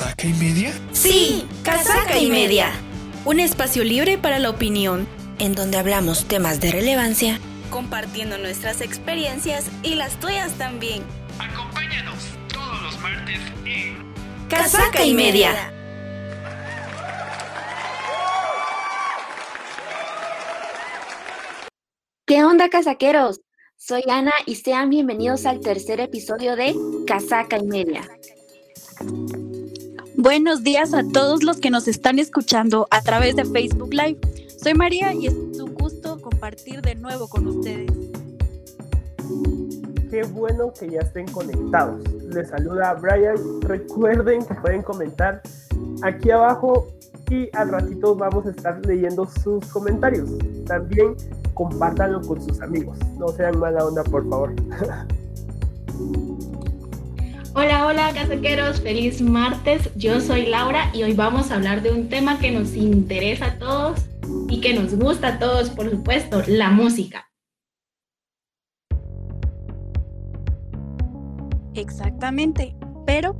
¿Casaca y media? Sí, Casaca y media. Un espacio libre para la opinión, en donde hablamos temas de relevancia, compartiendo nuestras experiencias y las tuyas también. Acompáñanos todos los martes en Casaca y media. ¿Qué onda, casaqueros? Soy Ana y sean bienvenidos al tercer episodio de Casaca y Media. Buenos días a todos los que nos están escuchando a través de Facebook Live. Soy María y es un gusto compartir de nuevo con ustedes. Qué bueno que ya estén conectados. Les saluda Brian. Recuerden que pueden comentar aquí abajo y al ratito vamos a estar leyendo sus comentarios. También compártanlo con sus amigos. No sean mala onda, por favor. Hola, hola, casaqueros. Feliz martes. Yo soy Laura y hoy vamos a hablar de un tema que nos interesa a todos y que nos gusta a todos, por supuesto, la música. Exactamente. Pero,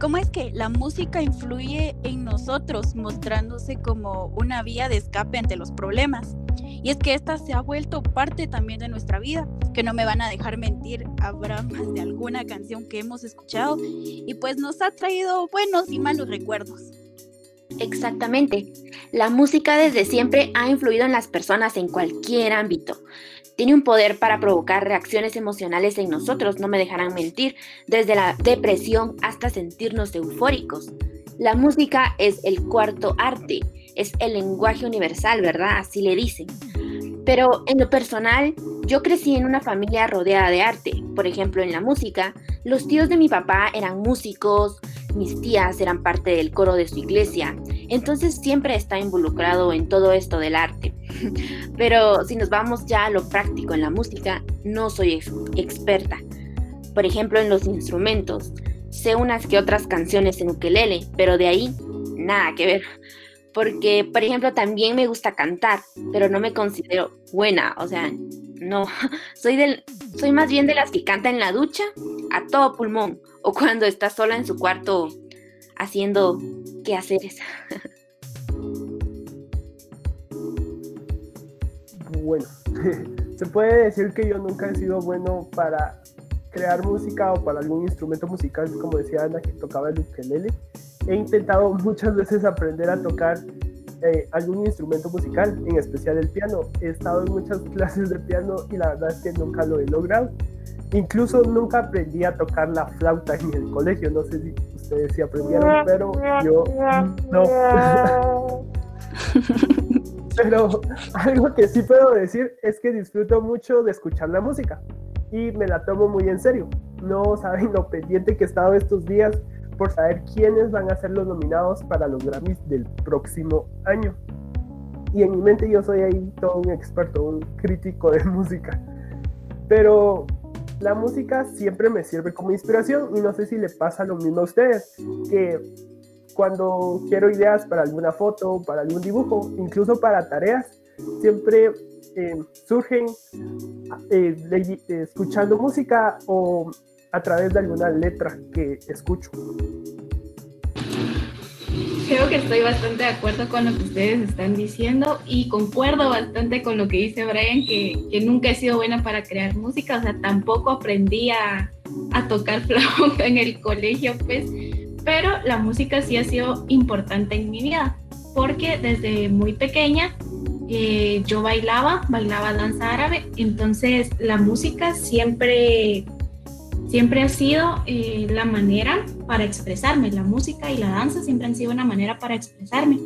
¿cómo es que la música influye en nosotros, mostrándose como una vía de escape ante los problemas? Y es que esta se ha vuelto parte también de nuestra vida, que no me van a dejar mentir, habrá más de alguna canción que hemos escuchado y pues nos ha traído buenos y malos recuerdos. Exactamente. La música desde siempre ha influido en las personas en cualquier ámbito. Tiene un poder para provocar reacciones emocionales en nosotros, no me dejarán mentir, desde la depresión hasta sentirnos eufóricos. La música es el cuarto arte, es el lenguaje universal, ¿verdad? Así le dicen. Pero en lo personal, yo crecí en una familia rodeada de arte. Por ejemplo, en la música, los tíos de mi papá eran músicos, mis tías eran parte del coro de su iglesia. Entonces siempre está involucrado en todo esto del arte. Pero si nos vamos ya a lo práctico en la música, no soy experta. Por ejemplo, en los instrumentos. Sé unas que otras canciones en ukelele, pero de ahí nada que ver. Porque, por ejemplo, también me gusta cantar, pero no me considero buena, o sea, no, soy del soy más bien de las que canta en la ducha a todo pulmón o cuando está sola en su cuarto haciendo quehaceres. Bueno, se puede decir que yo nunca he sido bueno para crear música o para algún instrumento musical, como decía Ana, que tocaba el ukelele. He intentado muchas veces aprender a tocar eh, algún instrumento musical, en especial el piano. He estado en muchas clases de piano y la verdad es que nunca lo he logrado. Incluso nunca aprendí a tocar la flauta en el colegio. No sé si ustedes sí aprendieron, pero yo no. pero algo que sí puedo decir es que disfruto mucho de escuchar la música y me la tomo muy en serio. No saben lo pendiente que he estado estos días por saber quiénes van a ser los nominados para los Grammys del próximo año. Y en mi mente yo soy ahí todo un experto, un crítico de música. Pero la música siempre me sirve como inspiración y no sé si le pasa lo mismo a ustedes, que cuando quiero ideas para alguna foto, para algún dibujo, incluso para tareas, siempre eh, surgen escuchando música o a través de alguna letra que escucho. Creo que estoy bastante de acuerdo con lo que ustedes están diciendo y concuerdo bastante con lo que dice Brian, que, que nunca he sido buena para crear música, o sea, tampoco aprendí a, a tocar flauta en el colegio, pues, pero la música sí ha sido importante en mi vida, porque desde muy pequeña eh, yo bailaba, bailaba danza árabe, entonces la música siempre siempre ha sido eh, la manera para expresarme. La música y la danza siempre han sido una manera para expresarme.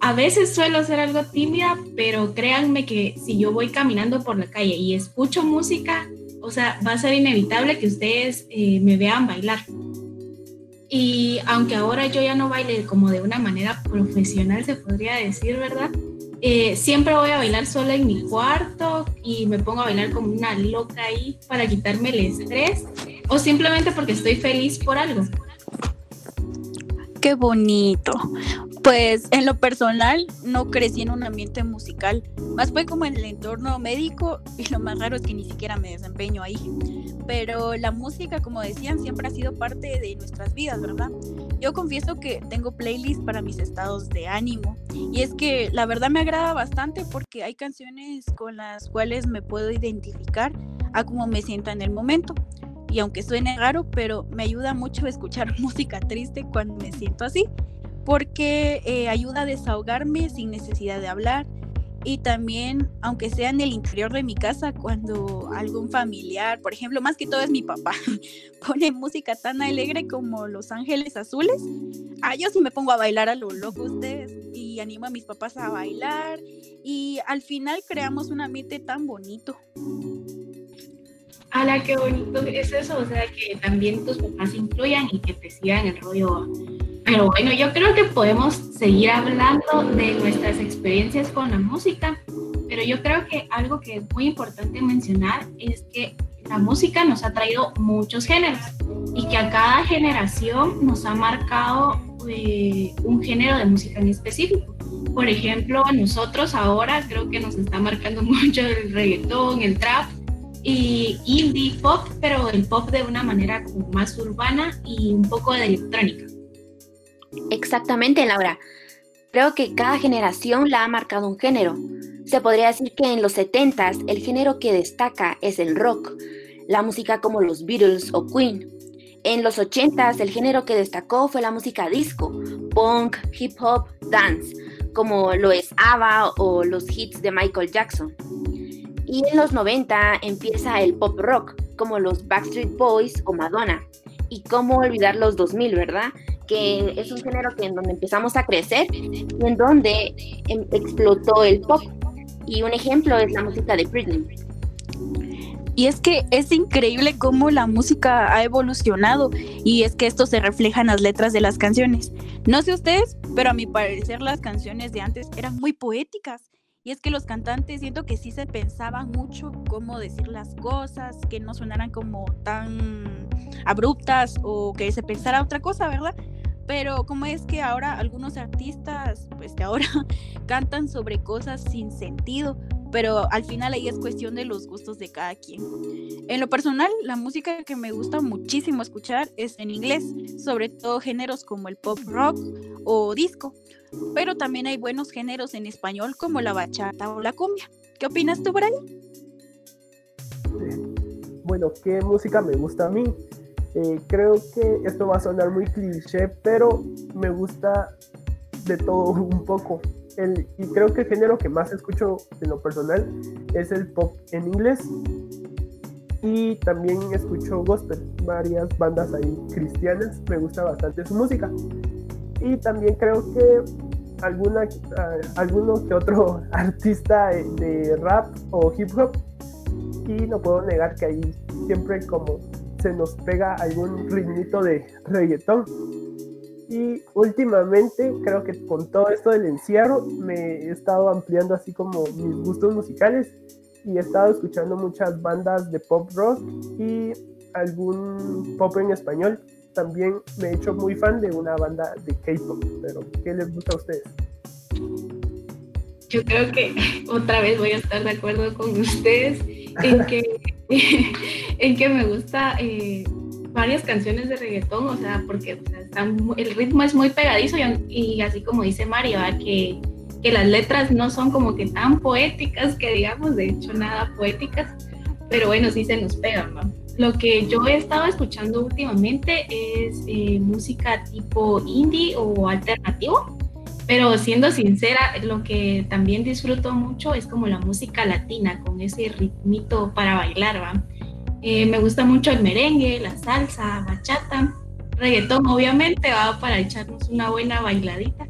A veces suelo ser algo tímida, pero créanme que si yo voy caminando por la calle y escucho música, o sea, va a ser inevitable que ustedes eh, me vean bailar. Y aunque ahora yo ya no baile como de una manera profesional, se podría decir, ¿verdad? Eh, siempre voy a bailar sola en mi cuarto y me pongo a bailar como una loca ahí para quitarme el estrés o simplemente porque estoy feliz por algo. Qué bonito. Pues en lo personal no crecí en un ambiente musical, más fue como en el entorno médico y lo más raro es que ni siquiera me desempeño ahí. Pero la música, como decían, siempre ha sido parte de nuestras vidas, ¿verdad? Yo confieso que tengo playlists para mis estados de ánimo y es que la verdad me agrada bastante porque hay canciones con las cuales me puedo identificar a cómo me siento en el momento. Y aunque suene raro, pero me ayuda mucho escuchar música triste cuando me siento así porque eh, ayuda a desahogarme sin necesidad de hablar y también, aunque sea en el interior de mi casa, cuando algún familiar, por ejemplo, más que todo es mi papá, pone música tan alegre como Los Ángeles Azules, ah, yo sí me pongo a bailar a lo loco ustedes y animo a mis papás a bailar y al final creamos un ambiente tan bonito. ¡Hala, qué bonito es eso! O sea, que también tus papás influyan y que te sigan el rollo pero bueno, yo creo que podemos seguir hablando de nuestras experiencias con la música, pero yo creo que algo que es muy importante mencionar es que la música nos ha traído muchos géneros y que a cada generación nos ha marcado eh, un género de música en específico. Por ejemplo, nosotros ahora creo que nos está marcando mucho el reggaetón, el trap y indie pop, pero el pop de una manera como más urbana y un poco de electrónica. Exactamente, Laura. Creo que cada generación la ha marcado un género. Se podría decir que en los 70s el género que destaca es el rock, la música como los Beatles o Queen. En los 80s el género que destacó fue la música disco, punk, hip hop, dance, como lo es ABBA o los hits de Michael Jackson. Y en los 90 empieza el pop rock, como los Backstreet Boys o Madonna. Y cómo olvidar los 2000, ¿verdad? Que es un género que en donde empezamos a crecer y en donde em, explotó el pop. Y un ejemplo es la música de Britney. Y es que es increíble cómo la música ha evolucionado y es que esto se refleja en las letras de las canciones. No sé ustedes, pero a mi parecer las canciones de antes eran muy poéticas. Y es que los cantantes siento que sí se pensaban mucho cómo decir las cosas, que no sonaran como tan abruptas o que se pensara otra cosa, ¿verdad? Pero como es que ahora algunos artistas, pues de ahora, cantan sobre cosas sin sentido, pero al final ahí es cuestión de los gustos de cada quien. En lo personal, la música que me gusta muchísimo escuchar es en inglés, sobre todo géneros como el pop rock o disco, pero también hay buenos géneros en español como la bachata o la cumbia. ¿Qué opinas tú, Brian? Bueno, ¿qué música me gusta a mí? Eh, creo que esto va a sonar muy cliché, pero me gusta de todo un poco. El, y creo que el género que más escucho en lo personal es el pop en inglés. Y también escucho gospel, varias bandas ahí cristianas. Me gusta bastante su música. Y también creo que alguna, uh, alguno que otro artista de rap o hip hop. Y no puedo negar que ahí siempre como se nos pega algún ritmito de reggaetón. Y últimamente creo que con todo esto del encierro me he estado ampliando así como mis gustos musicales y he estado escuchando muchas bandas de pop rock y algún pop en español. También me he hecho muy fan de una banda de K-pop, pero ¿qué les gusta a ustedes? Yo creo que otra vez voy a estar de acuerdo con ustedes en que en que me gusta eh, varias canciones de reggaetón, o sea, porque el ritmo es muy pegadizo y, así como dice Mario, que, que las letras no son como que tan poéticas que digamos, de hecho nada poéticas, pero bueno, sí se nos pegan, ¿no? Lo que yo he estado escuchando últimamente es eh, música tipo indie o alternativo pero siendo sincera, lo que también disfruto mucho es como la música latina, con ese ritmito para bailar, ¿va? Eh, me gusta mucho el merengue, la salsa, bachata, reggaetón, obviamente, va para echarnos una buena bailadita.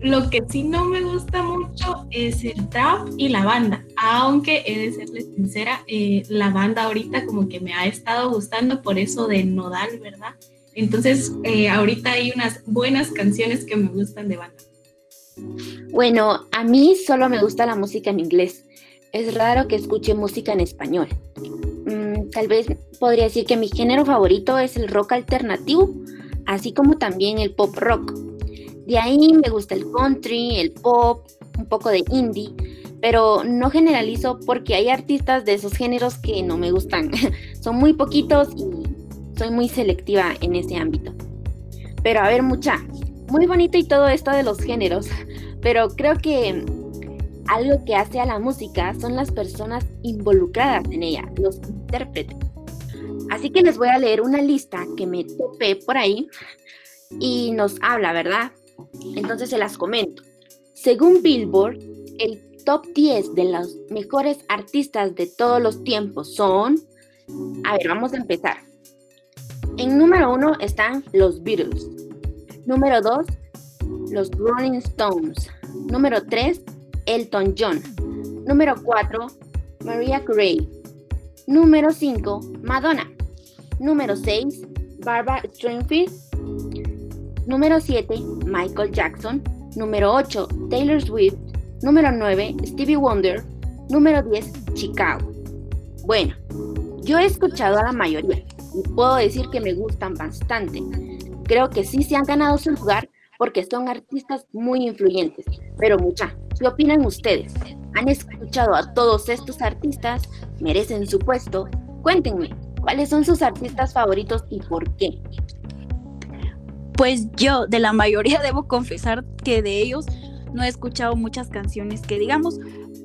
Lo que sí no me gusta mucho es el trap y la banda, aunque he de serles sincera, eh, la banda ahorita como que me ha estado gustando por eso de Nodal, ¿verdad? Entonces, eh, ahorita hay unas buenas canciones que me gustan de banda. Bueno, a mí solo me gusta la música en inglés. Es raro que escuche música en español. Mm, tal vez podría decir que mi género favorito es el rock alternativo, así como también el pop rock. De ahí me gusta el country, el pop, un poco de indie, pero no generalizo porque hay artistas de esos géneros que no me gustan. Son muy poquitos y soy muy selectiva en ese ámbito. Pero a ver, mucha, muy bonito y todo esto de los géneros, pero creo que algo que hace a la música son las personas involucradas en ella, los intérpretes. Así que les voy a leer una lista que me topé por ahí y nos habla, ¿verdad? Entonces se las comento. Según Billboard, el top 10 de los mejores artistas de todos los tiempos son... A ver, vamos a empezar. En número 1 están los Beatles. Número 2, los Rolling Stones. Número 3, Elton John. Número 4, Maria Carey. Número 5, Madonna. Número 6, Barbara Streisand. Número 7, Michael Jackson. Número 8, Taylor Swift. Número 9, Stevie Wonder. Número 10, Chicago. Bueno, yo he escuchado a la mayoría y puedo decir que me gustan bastante. Creo que sí se han ganado su lugar porque son artistas muy influyentes. Pero mucha, ¿qué opinan ustedes? ¿Han escuchado a todos estos artistas? ¿Merecen su puesto? Cuéntenme, ¿cuáles son sus artistas favoritos y por qué? Pues yo, de la mayoría, debo confesar que de ellos no he escuchado muchas canciones que digamos,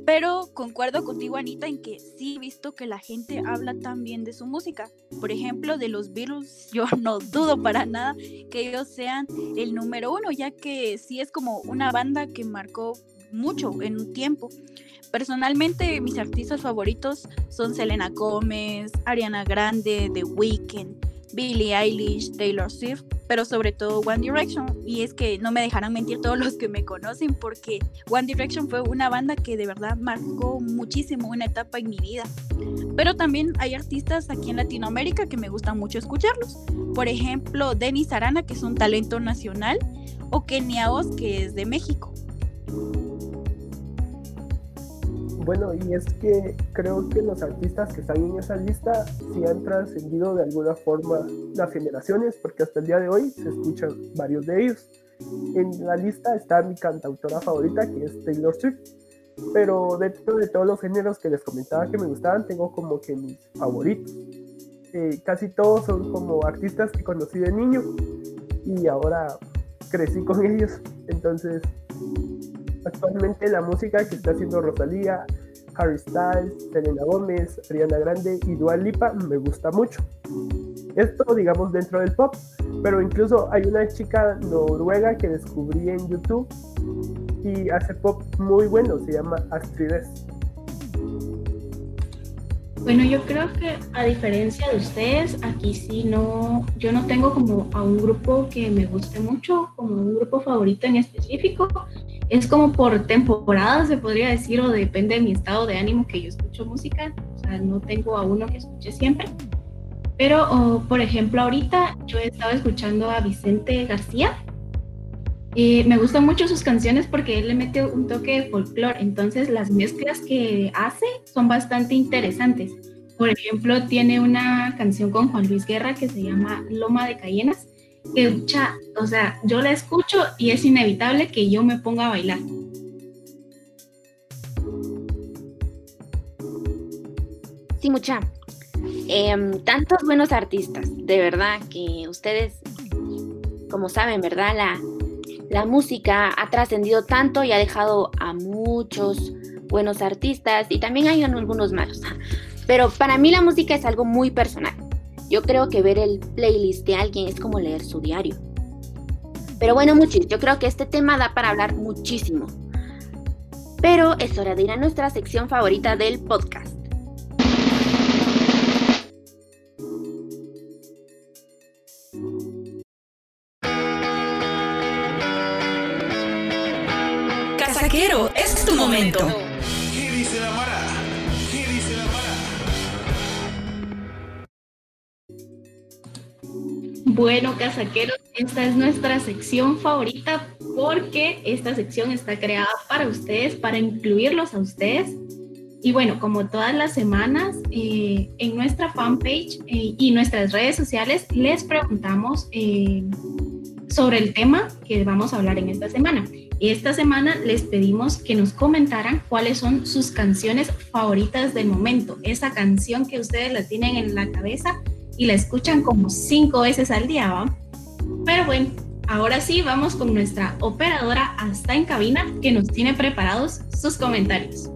pero concuerdo contigo, Anita, en que sí he visto que la gente habla tan bien de su música. Por ejemplo, de los Beatles, yo no dudo para nada que ellos sean el número uno, ya que sí es como una banda que marcó mucho en un tiempo. Personalmente, mis artistas favoritos son Selena Gómez, Ariana Grande, The Weeknd, Billie Eilish, Taylor Swift, pero sobre todo One Direction. Y es que no me dejarán mentir todos los que me conocen porque One Direction fue una banda que de verdad marcó muchísimo una etapa en mi vida. Pero también hay artistas aquí en Latinoamérica que me gusta mucho escucharlos. Por ejemplo, Denis Arana, que es un talento nacional, o Kenia Oz, que es de México. Bueno, y es que creo que los artistas que están en esa lista sí han trascendido de alguna forma las generaciones, porque hasta el día de hoy se escuchan varios de ellos. En la lista está mi cantautora favorita, que es Taylor Swift, pero dentro de todos los géneros que les comentaba que me gustaban, tengo como que mis favoritos. Eh, casi todos son como artistas que conocí de niño y ahora crecí con ellos, entonces Actualmente la música que está haciendo Rosalía, Harry Styles, Selena Gómez, Ariana Grande y Dua Lipa me gusta mucho. Esto digamos dentro del pop, pero incluso hay una chica noruega que descubrí en YouTube y hace pop muy bueno, se llama Astrides. Bueno, yo creo que a diferencia de ustedes, aquí sí no, yo no tengo como a un grupo que me guste mucho, como un grupo favorito en específico. Es como por temporada, se podría decir, o depende de mi estado de ánimo que yo escucho música. O sea, no tengo a uno que escuche siempre. Pero, por ejemplo, ahorita yo he estado escuchando a Vicente García me gustan mucho sus canciones porque él le mete un toque de folclore, entonces las mezclas que hace son bastante interesantes. Por ejemplo, tiene una canción con Juan Luis Guerra que se llama Loma de Cayenas, que, o sea, yo la escucho y es inevitable que yo me ponga a bailar. Sí, mucha. Em, tantos buenos artistas, de verdad, que ustedes, como saben, ¿verdad? La, la música ha trascendido tanto y ha dejado a muchos buenos artistas y también hay algunos malos. Pero para mí la música es algo muy personal. Yo creo que ver el playlist de alguien es como leer su diario. Pero bueno, muchachos, yo creo que este tema da para hablar muchísimo. Pero es hora de ir a nuestra sección favorita del podcast. este es tu momento. Bueno, casaqueros, esta es nuestra sección favorita porque esta sección está creada para ustedes, para incluirlos a ustedes. Y bueno, como todas las semanas, eh, en nuestra fanpage eh, y nuestras redes sociales les preguntamos eh, sobre el tema que vamos a hablar en esta semana. Esta semana les pedimos que nos comentaran cuáles son sus canciones favoritas del momento, esa canción que ustedes la tienen en la cabeza y la escuchan como cinco veces al día, ¿va? Pero bueno, ahora sí vamos con nuestra operadora hasta en cabina que nos tiene preparados sus comentarios.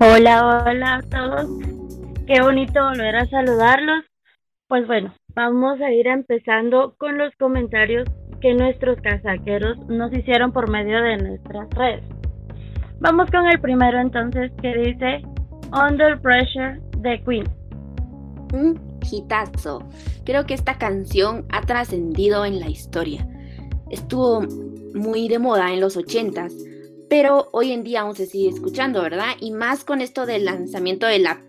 Hola, hola a todos. Qué bonito volver a saludarlos. Pues bueno, vamos a ir empezando con los comentarios que nuestros casaqueros nos hicieron por medio de nuestras redes. Vamos con el primero entonces que dice Under Pressure de Queen. Un hitazo. Creo que esta canción ha trascendido en la historia. Estuvo muy de moda en los ochentas, pero hoy en día aún se sigue escuchando, ¿verdad? Y más con esto del lanzamiento de la,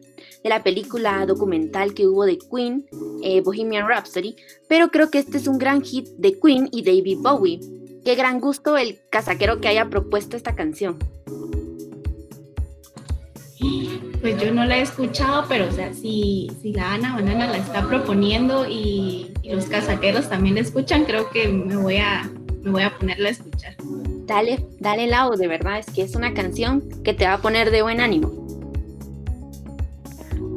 de la película documental que hubo de Queen, eh, Bohemian Rhapsody, pero creo que este es un gran hit de Queen y David Bowie. Qué gran gusto el casaquero que haya propuesto esta canción. Pues yo no la he escuchado, pero o sea, si, si la Ana Banana la está proponiendo y, y los casaqueros también la escuchan, creo que me voy a, me voy a ponerla a escuchar. Dale, dale lado, de verdad, es que es una canción que te va a poner de buen ánimo.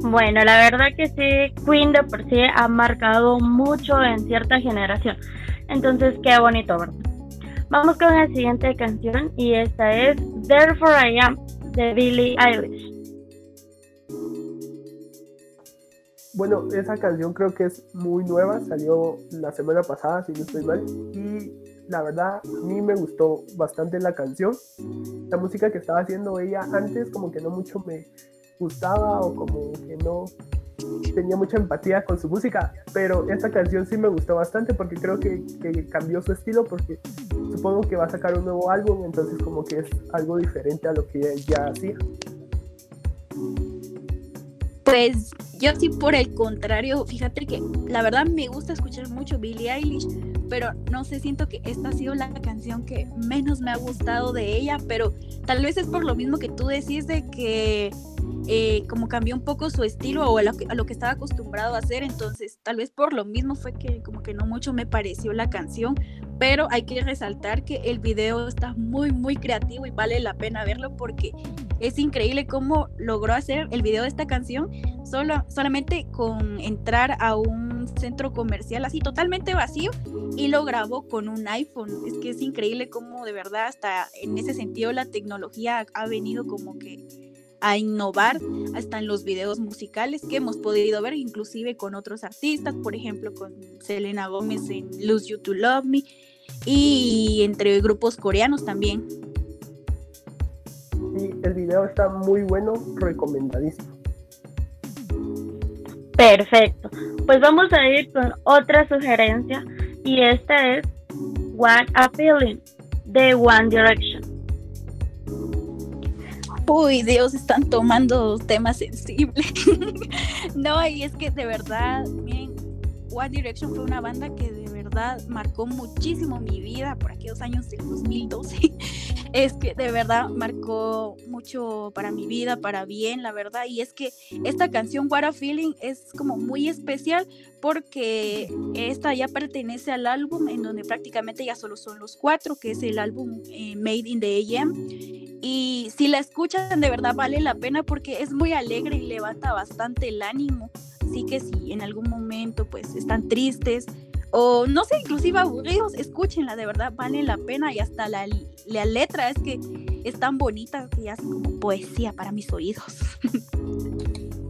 Bueno, la verdad que sí, Queen de por sí ha marcado mucho en cierta generación. Entonces, qué bonito, ¿verdad? Vamos con la siguiente canción y esta es Therefore I Am de Billie Eilish. Bueno, esa canción creo que es muy nueva, salió la semana pasada, si no estoy mal, y la verdad a mí me gustó bastante la canción. La música que estaba haciendo ella antes como que no mucho me gustaba o como que no tenía mucha empatía con su música, pero esta canción sí me gustó bastante porque creo que, que cambió su estilo porque supongo que va a sacar un nuevo álbum, entonces como que es algo diferente a lo que ya hacía. Pues yo sí por el contrario, fíjate que la verdad me gusta escuchar mucho Billie Eilish, pero no sé, siento que esta ha sido la canción que menos me ha gustado de ella, pero tal vez es por lo mismo que tú decís de que eh, como cambió un poco su estilo o a lo, que, a lo que estaba acostumbrado a hacer, entonces tal vez por lo mismo fue que como que no mucho me pareció la canción, pero hay que resaltar que el video está muy muy creativo y vale la pena verlo porque es increíble cómo logró hacer el video de esta canción solo, solamente con entrar a un centro comercial así totalmente vacío y lo grabó con un iPhone. Es que es increíble cómo de verdad hasta en ese sentido la tecnología ha venido como que a innovar hasta en los videos musicales que hemos podido ver inclusive con otros artistas, por ejemplo con Selena Gómez en Lose You to Love Me y entre grupos coreanos también. Sí, el video está muy bueno, recomendadísimo. Perfecto. Pues vamos a ir con otra sugerencia y esta es What a Feeling de One Direction. Uy, Dios, están tomando temas sensibles. no, y es que de verdad, miren, One Direction fue una banda que de verdad marcó muchísimo mi vida por aquellos años del 2012. Es que de verdad marcó mucho para mi vida, para bien, la verdad. Y es que esta canción, What a Feeling, es como muy especial porque esta ya pertenece al álbum en donde prácticamente ya solo son los cuatro, que es el álbum eh, Made in the AM. Y si la escuchan, de verdad vale la pena porque es muy alegre y levanta bastante el ánimo. Así que si en algún momento pues están tristes, o no sé, inclusive aburridos, escúchenla, de verdad vale la pena y hasta la, la letra es que es tan bonita que ya es como poesía para mis oídos.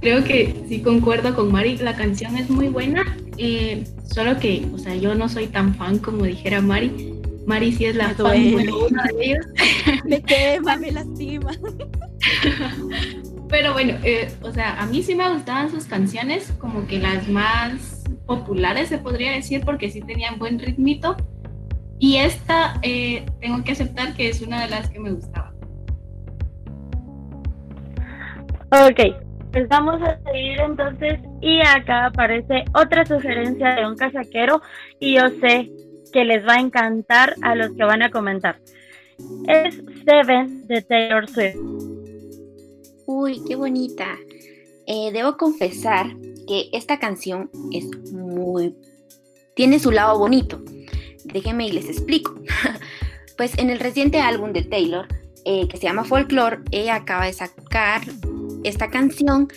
Creo que sí concuerdo con Mari, la canción es muy buena, eh, solo que, o sea, yo no soy tan fan como dijera Mari. Mari sí es la Me fan número uno de ellos. me quema, me lastima. Pero bueno, eh, o sea, a mí sí me gustaban sus canciones, como que las más populares se podría decir, porque sí tenían buen ritmito. Y esta eh, tengo que aceptar que es una de las que me gustaba. Ok, pues vamos a seguir entonces y acá aparece otra sugerencia de un casaquero y yo sé que les va a encantar a los que van a comentar. Es Seven de Taylor Swift. Uy, qué bonita. Eh, debo confesar que esta canción es muy tiene su lado bonito. Déjenme y les explico. pues en el reciente álbum de Taylor, eh, que se llama Folklore, ella acaba de sacar esta canción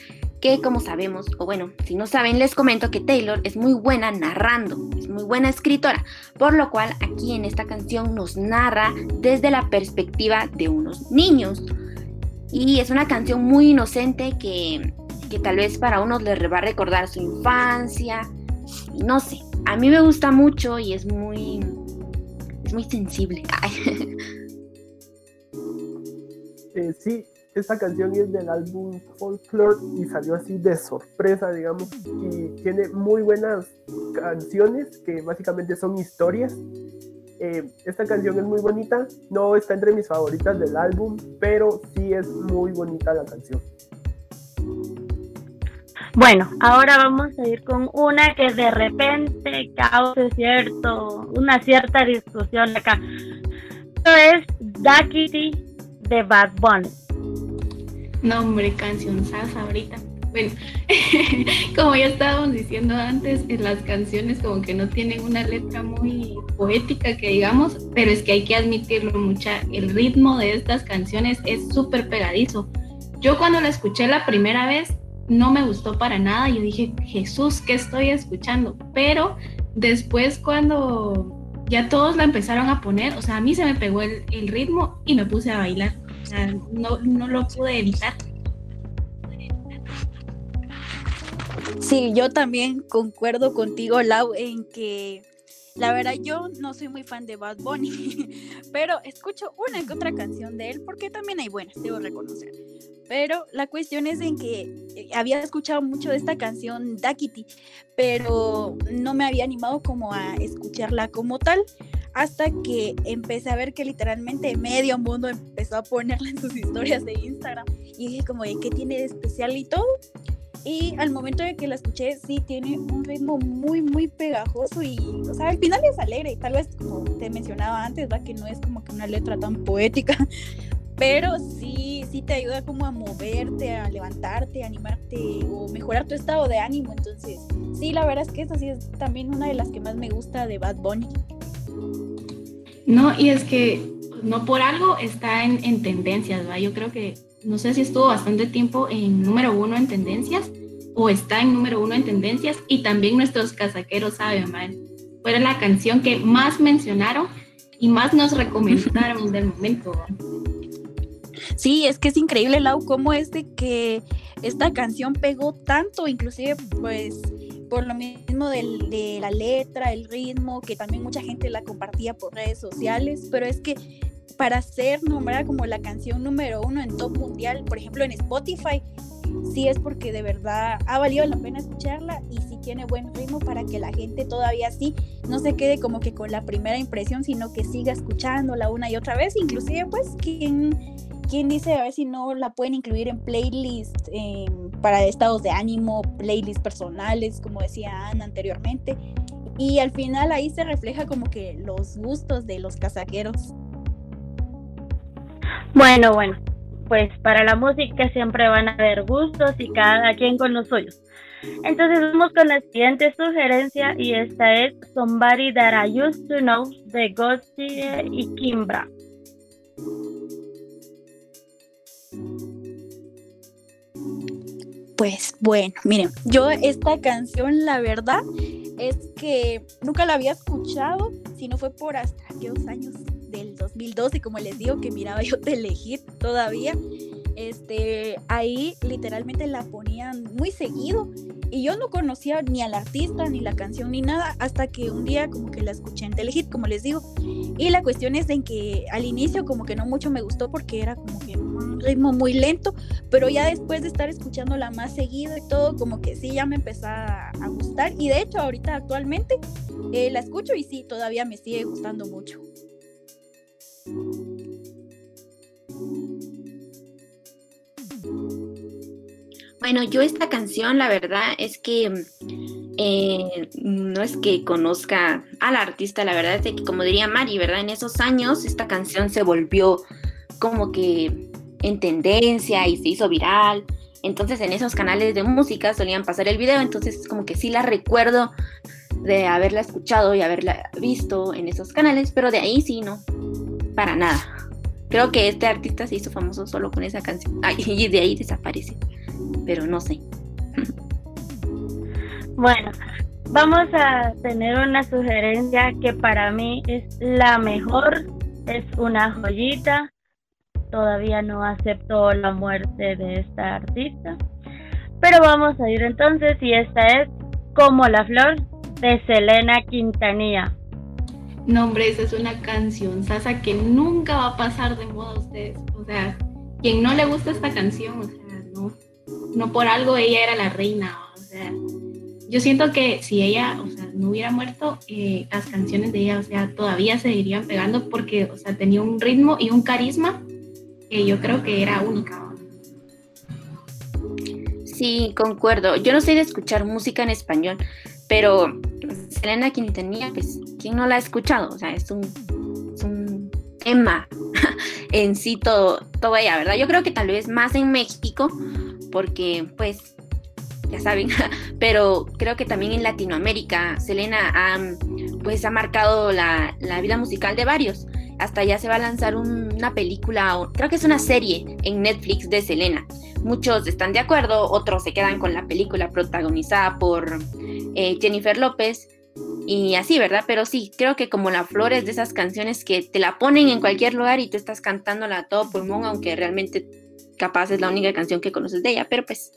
que como sabemos, o bueno, si no saben, les comento que Taylor es muy buena narrando, es muy buena escritora, por lo cual aquí en esta canción nos narra desde la perspectiva de unos niños. Y es una canción muy inocente que, que tal vez para unos les va a recordar su infancia, no sé, a mí me gusta mucho y es muy, es muy sensible. Eh, sí, esta canción es del álbum Folklore y salió así de sorpresa, digamos, y tiene muy buenas canciones que básicamente son historias. Eh, esta canción es muy bonita, no está entre mis favoritas del álbum, pero sí es muy bonita la canción. Bueno, ahora vamos a ir con una que de repente causa cierto, una cierta discusión acá. Esto es Duckity de Bad Bunny. Nombre, canción salsa ahorita. Bueno, como ya estábamos diciendo antes, las canciones como que no tienen una letra muy poética que digamos, pero es que hay que admitirlo mucha, el ritmo de estas canciones es súper pegadizo. Yo cuando la escuché la primera vez no me gustó para nada, yo dije, Jesús, ¿qué estoy escuchando? Pero después cuando ya todos la empezaron a poner, o sea, a mí se me pegó el, ritmo y me puse a bailar no, no lo pude evitar. Sí, yo también concuerdo contigo, Lau, en que la verdad yo no soy muy fan de Bad Bunny, pero escucho una que otra canción de él porque también hay buenas, debo reconocer. Pero la cuestión es en que eh, había escuchado mucho de esta canción Duckity, pero no me había animado como a escucharla como tal hasta que empecé a ver que literalmente medio mundo empezó a ponerla en sus historias de Instagram y dije como, ¿qué tiene de especial y todo? Y al momento de que la escuché, sí tiene un ritmo muy, muy pegajoso y, o sea, al final es alegre. Tal vez, como te mencionaba antes, va que no es como que una letra tan poética, pero sí, sí te ayuda como a moverte, a levantarte, a animarte o mejorar tu estado de ánimo. Entonces, sí, la verdad es que esa sí es también una de las que más me gusta de Bad Bunny. No, y es que no por algo está en, tendencias, ¿va? Yo creo que, no sé si estuvo bastante tiempo en número uno en tendencias o está en número uno en tendencias y también nuestros casaqueros saben, ¿va? Fue la canción que más mencionaron y más nos recomendaron del momento, Sí, es que es increíble, Lau, cómo es de que esta canción pegó tanto, inclusive pues por lo mismo de la letra, el ritmo, que también mucha gente la compartía por redes sociales, pero es que para ser nombrada como la canción número uno en top mundial, por ejemplo en Spotify, sí es porque de verdad ha valido la pena escucharla y sí tiene buen ritmo para que la gente todavía sí no se quede como que con la primera impresión, sino que siga escuchándola una y otra vez, inclusive pues quien ¿Quién dice a ver si no la pueden incluir en playlists em, para estados de ánimo, playlists personales, como decía Ana anteriormente? Y al final ahí se refleja como que los gustos de los casaqueros. Bueno, bueno, pues para la música siempre van a haber gustos y cada quien con los suyos. Entonces vamos con la siguiente sugerencia y esta es Somebody That I Used to Know de Ghosty y Kimbra. Pues bueno, miren, yo esta canción, la verdad, es que nunca la había escuchado, si no fue por hasta aquellos años 2012, como les digo, que miraba yo Telehit todavía. Este, ahí literalmente la ponían muy seguido y yo no conocía ni al artista, ni la canción, ni nada, hasta que un día como que la escuché en Telehit, como les digo. Y la cuestión es en que al inicio como que no mucho me gustó porque era como que un ritmo muy lento, pero ya después de estar escuchándola más seguido y todo, como que sí, ya me empezó a gustar. Y de hecho ahorita actualmente eh, la escucho y sí, todavía me sigue gustando mucho. Bueno, yo esta canción, la verdad es que eh, no es que conozca al artista, la verdad es que, como diría Mari, ¿verdad? En esos años esta canción se volvió como que en tendencia y se hizo viral. Entonces en esos canales de música solían pasar el video, entonces como que sí la recuerdo de haberla escuchado y haberla visto en esos canales, pero de ahí sí, no, para nada. Creo que este artista se hizo famoso solo con esa canción y de ahí desaparece, pero no sé. Bueno, vamos a tener una sugerencia que para mí es la mejor, es una joyita. Todavía no acepto la muerte de esta artista, pero vamos a ir entonces y esta es Como la Flor de Selena Quintanilla. No, hombre, esa es una canción sasa que nunca va a pasar de moda a ustedes. O sea, quien no le gusta esta canción, o sea, no, no por algo ella era la reina. O sea, yo siento que si ella, o sea, no hubiera muerto, eh, las canciones de ella, o sea, todavía seguirían pegando porque, o sea, tenía un ritmo y un carisma que yo creo que era única. Sí, concuerdo. Yo no soy de escuchar música en español, pero Selena Quintanilla, pues, ¿quién no la ha escuchado? O sea, es un, es un tema en sí todo, todo ella, ¿verdad? Yo creo que tal vez más en México, porque, pues, ya saben, pero creo que también en Latinoamérica Selena ha, pues, ha marcado la, la vida musical de varios. Hasta ya se va a lanzar una película, o, creo que es una serie en Netflix de Selena. Muchos están de acuerdo, otros se quedan con la película protagonizada por eh, Jennifer López y así, ¿verdad? Pero sí, creo que como la flor es de esas canciones que te la ponen en cualquier lugar y tú estás cantándola a todo pulmón, aunque realmente capaz es la única canción que conoces de ella, pero pues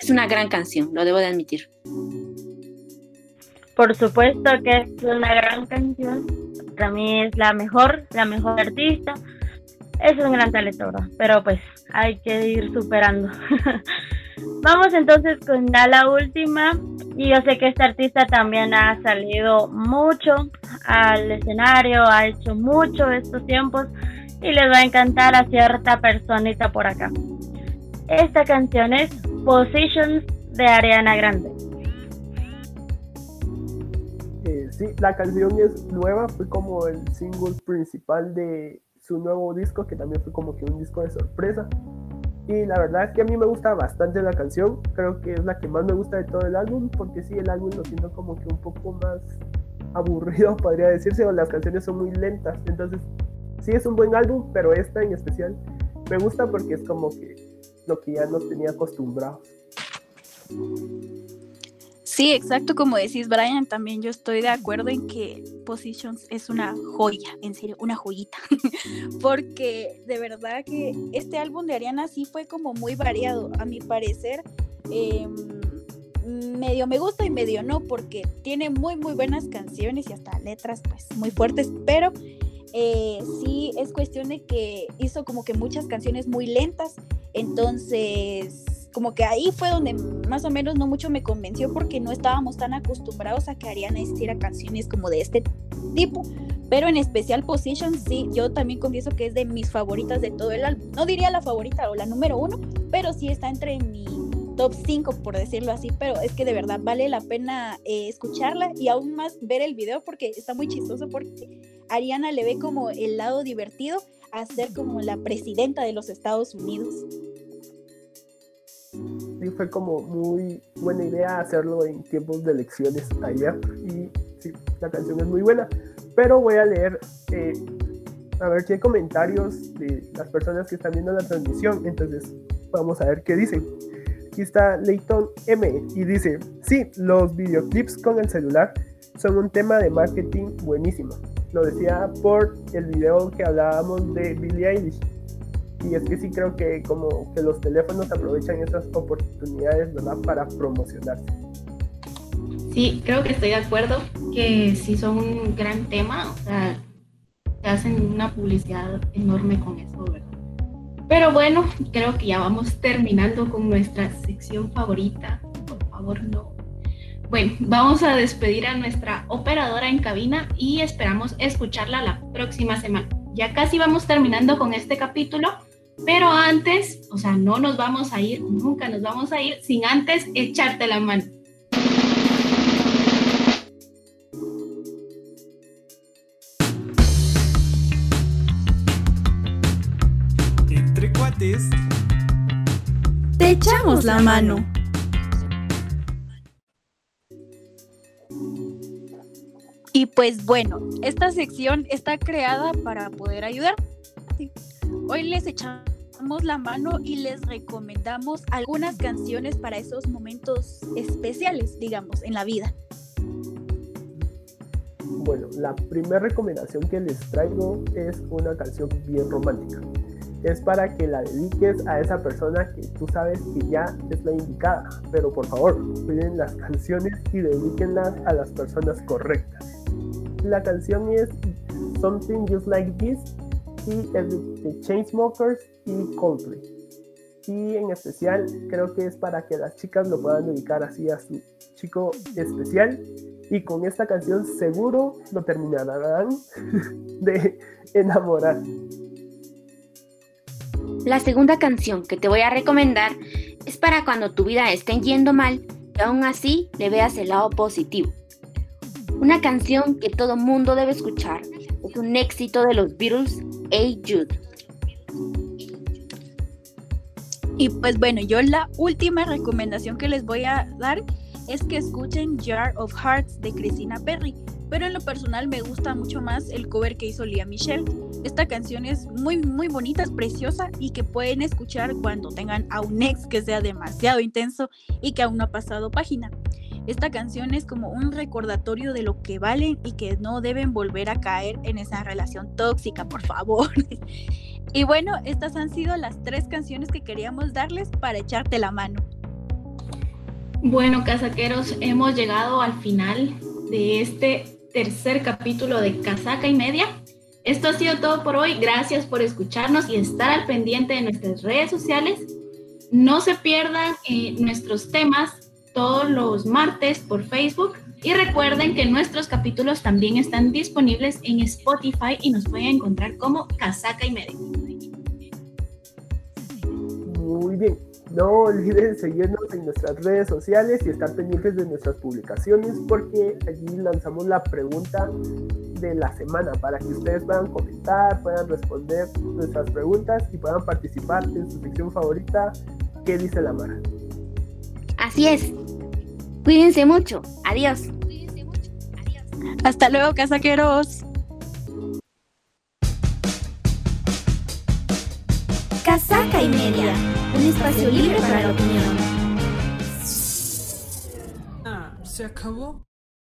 es una gran canción, lo debo de admitir. Por supuesto que es una gran canción. Para mí es la mejor, la mejor artista. Es un gran talento, pero pues hay que ir superando. Vamos entonces con la última. Y yo sé que esta artista también ha salido mucho al escenario, ha hecho mucho estos tiempos y les va a encantar a cierta personita por acá. Esta canción es Positions de Ariana Grande. Eh, sí, la canción es nueva, fue como el single principal de su nuevo disco, que también fue como que un disco de sorpresa. Y la verdad es que a mí me gusta bastante la canción, creo que es la que más me gusta de todo el álbum, porque sí, el álbum lo siento como que un poco más aburrido, podría decirse, o las canciones son muy lentas. Entonces, sí es un buen álbum, pero esta en especial me gusta porque es como que lo que ya nos tenía acostumbrados. Sí, exacto, como decís Brian, también yo estoy de acuerdo en que Positions es una joya, en serio, una joyita, porque de verdad que este álbum de Ariana sí fue como muy variado, a mi parecer, em, medio me gusta y medio no, porque tiene muy, muy buenas canciones y hasta letras pues muy fuertes, pero eh, sí es cuestión de que hizo como que muchas canciones muy lentas, entonces como que ahí fue donde más o menos no mucho me convenció porque no estábamos tan acostumbrados a que Ariana hiciera canciones como de este tipo. Pero en especial Position, sí, yo también confieso que es de mis favoritas de todo el álbum. No diría la favorita o la número uno, pero sí está entre mi top 5, por decirlo así. Pero es que de verdad vale la pena eh, escucharla y aún más ver el video porque está muy chistoso porque Ariana le ve como el lado divertido a ser como la presidenta de los Estados Unidos sí fue como muy buena idea hacerlo en tiempos de elecciones allá. Y sí, la canción es muy buena, pero voy a leer eh, a ver hay comentarios de las personas que están viendo la transmisión, entonces vamos a ver qué dicen. Aquí está Leighton M. y dice, sí, los videoclips con el celular son un tema de marketing buenísimo. Lo decía por el video que hablábamos de Billie Eilish y es que sí creo que como que los teléfonos aprovechan esas oportunidades, ¿verdad? Para promocionarse. Sí, creo que estoy de acuerdo que sí son un gran tema, o sea, se hacen una publicidad enorme con eso, ¿verdad? Pero bueno, creo que ya vamos terminando con nuestra sección favorita. Por favor, no. Bueno, vamos a despedir a nuestra operadora en cabina y esperamos escucharla la próxima semana. Ya casi vamos terminando con este capítulo, pero antes, o sea, no nos vamos a ir, nunca nos vamos a ir sin antes echarte la mano. Entre cuates. Te echamos la mano. Y pues bueno, esta sección está creada para poder ayudar. Hoy les echamos la mano y les recomendamos algunas canciones para esos momentos especiales, digamos, en la vida. Bueno, la primera recomendación que les traigo es una canción bien romántica. Es para que la dediques a esa persona que tú sabes que ya es la indicada. Pero por favor, cuiden las canciones y dedíquenlas a las personas correctas la canción es Something Just Like This y es de Chainsmokers y Coldplay. Y en especial creo que es para que las chicas lo puedan dedicar así a su chico especial. Y con esta canción seguro lo terminarán de enamorar. La segunda canción que te voy a recomendar es para cuando tu vida esté yendo mal y aún así le veas el lado positivo. Una canción que todo mundo debe escuchar. Es un éxito de los Beatles, Y pues bueno, yo la última recomendación que les voy a dar es que escuchen Jar of Hearts de Christina Perry. Pero en lo personal me gusta mucho más el cover que hizo Lía Michelle. Esta canción es muy muy bonita, es preciosa y que pueden escuchar cuando tengan a un ex que sea demasiado intenso y que aún no ha pasado página. Esta canción es como un recordatorio de lo que valen y que no deben volver a caer en esa relación tóxica, por favor. y bueno, estas han sido las tres canciones que queríamos darles para echarte la mano. Bueno, casaqueros, hemos llegado al final de este tercer capítulo de Casaca y Media. Esto ha sido todo por hoy. Gracias por escucharnos y estar al pendiente de nuestras redes sociales. No se pierdan eh, nuestros temas todos los martes por Facebook. Y recuerden que nuestros capítulos también están disponibles en Spotify y nos pueden encontrar como Casaca y Medio. Muy bien. No olviden seguirnos en nuestras redes sociales y estar pendientes de nuestras publicaciones porque allí lanzamos la pregunta de la semana para que ustedes puedan comentar, puedan responder nuestras preguntas y puedan participar en su sección favorita, ¿Qué dice la Mara? Así es. Cuídense mucho. Adiós. Hasta luego, casaqueros. Casaca y media. Un espacio libre para la opinión. Ah, ¿se acabó?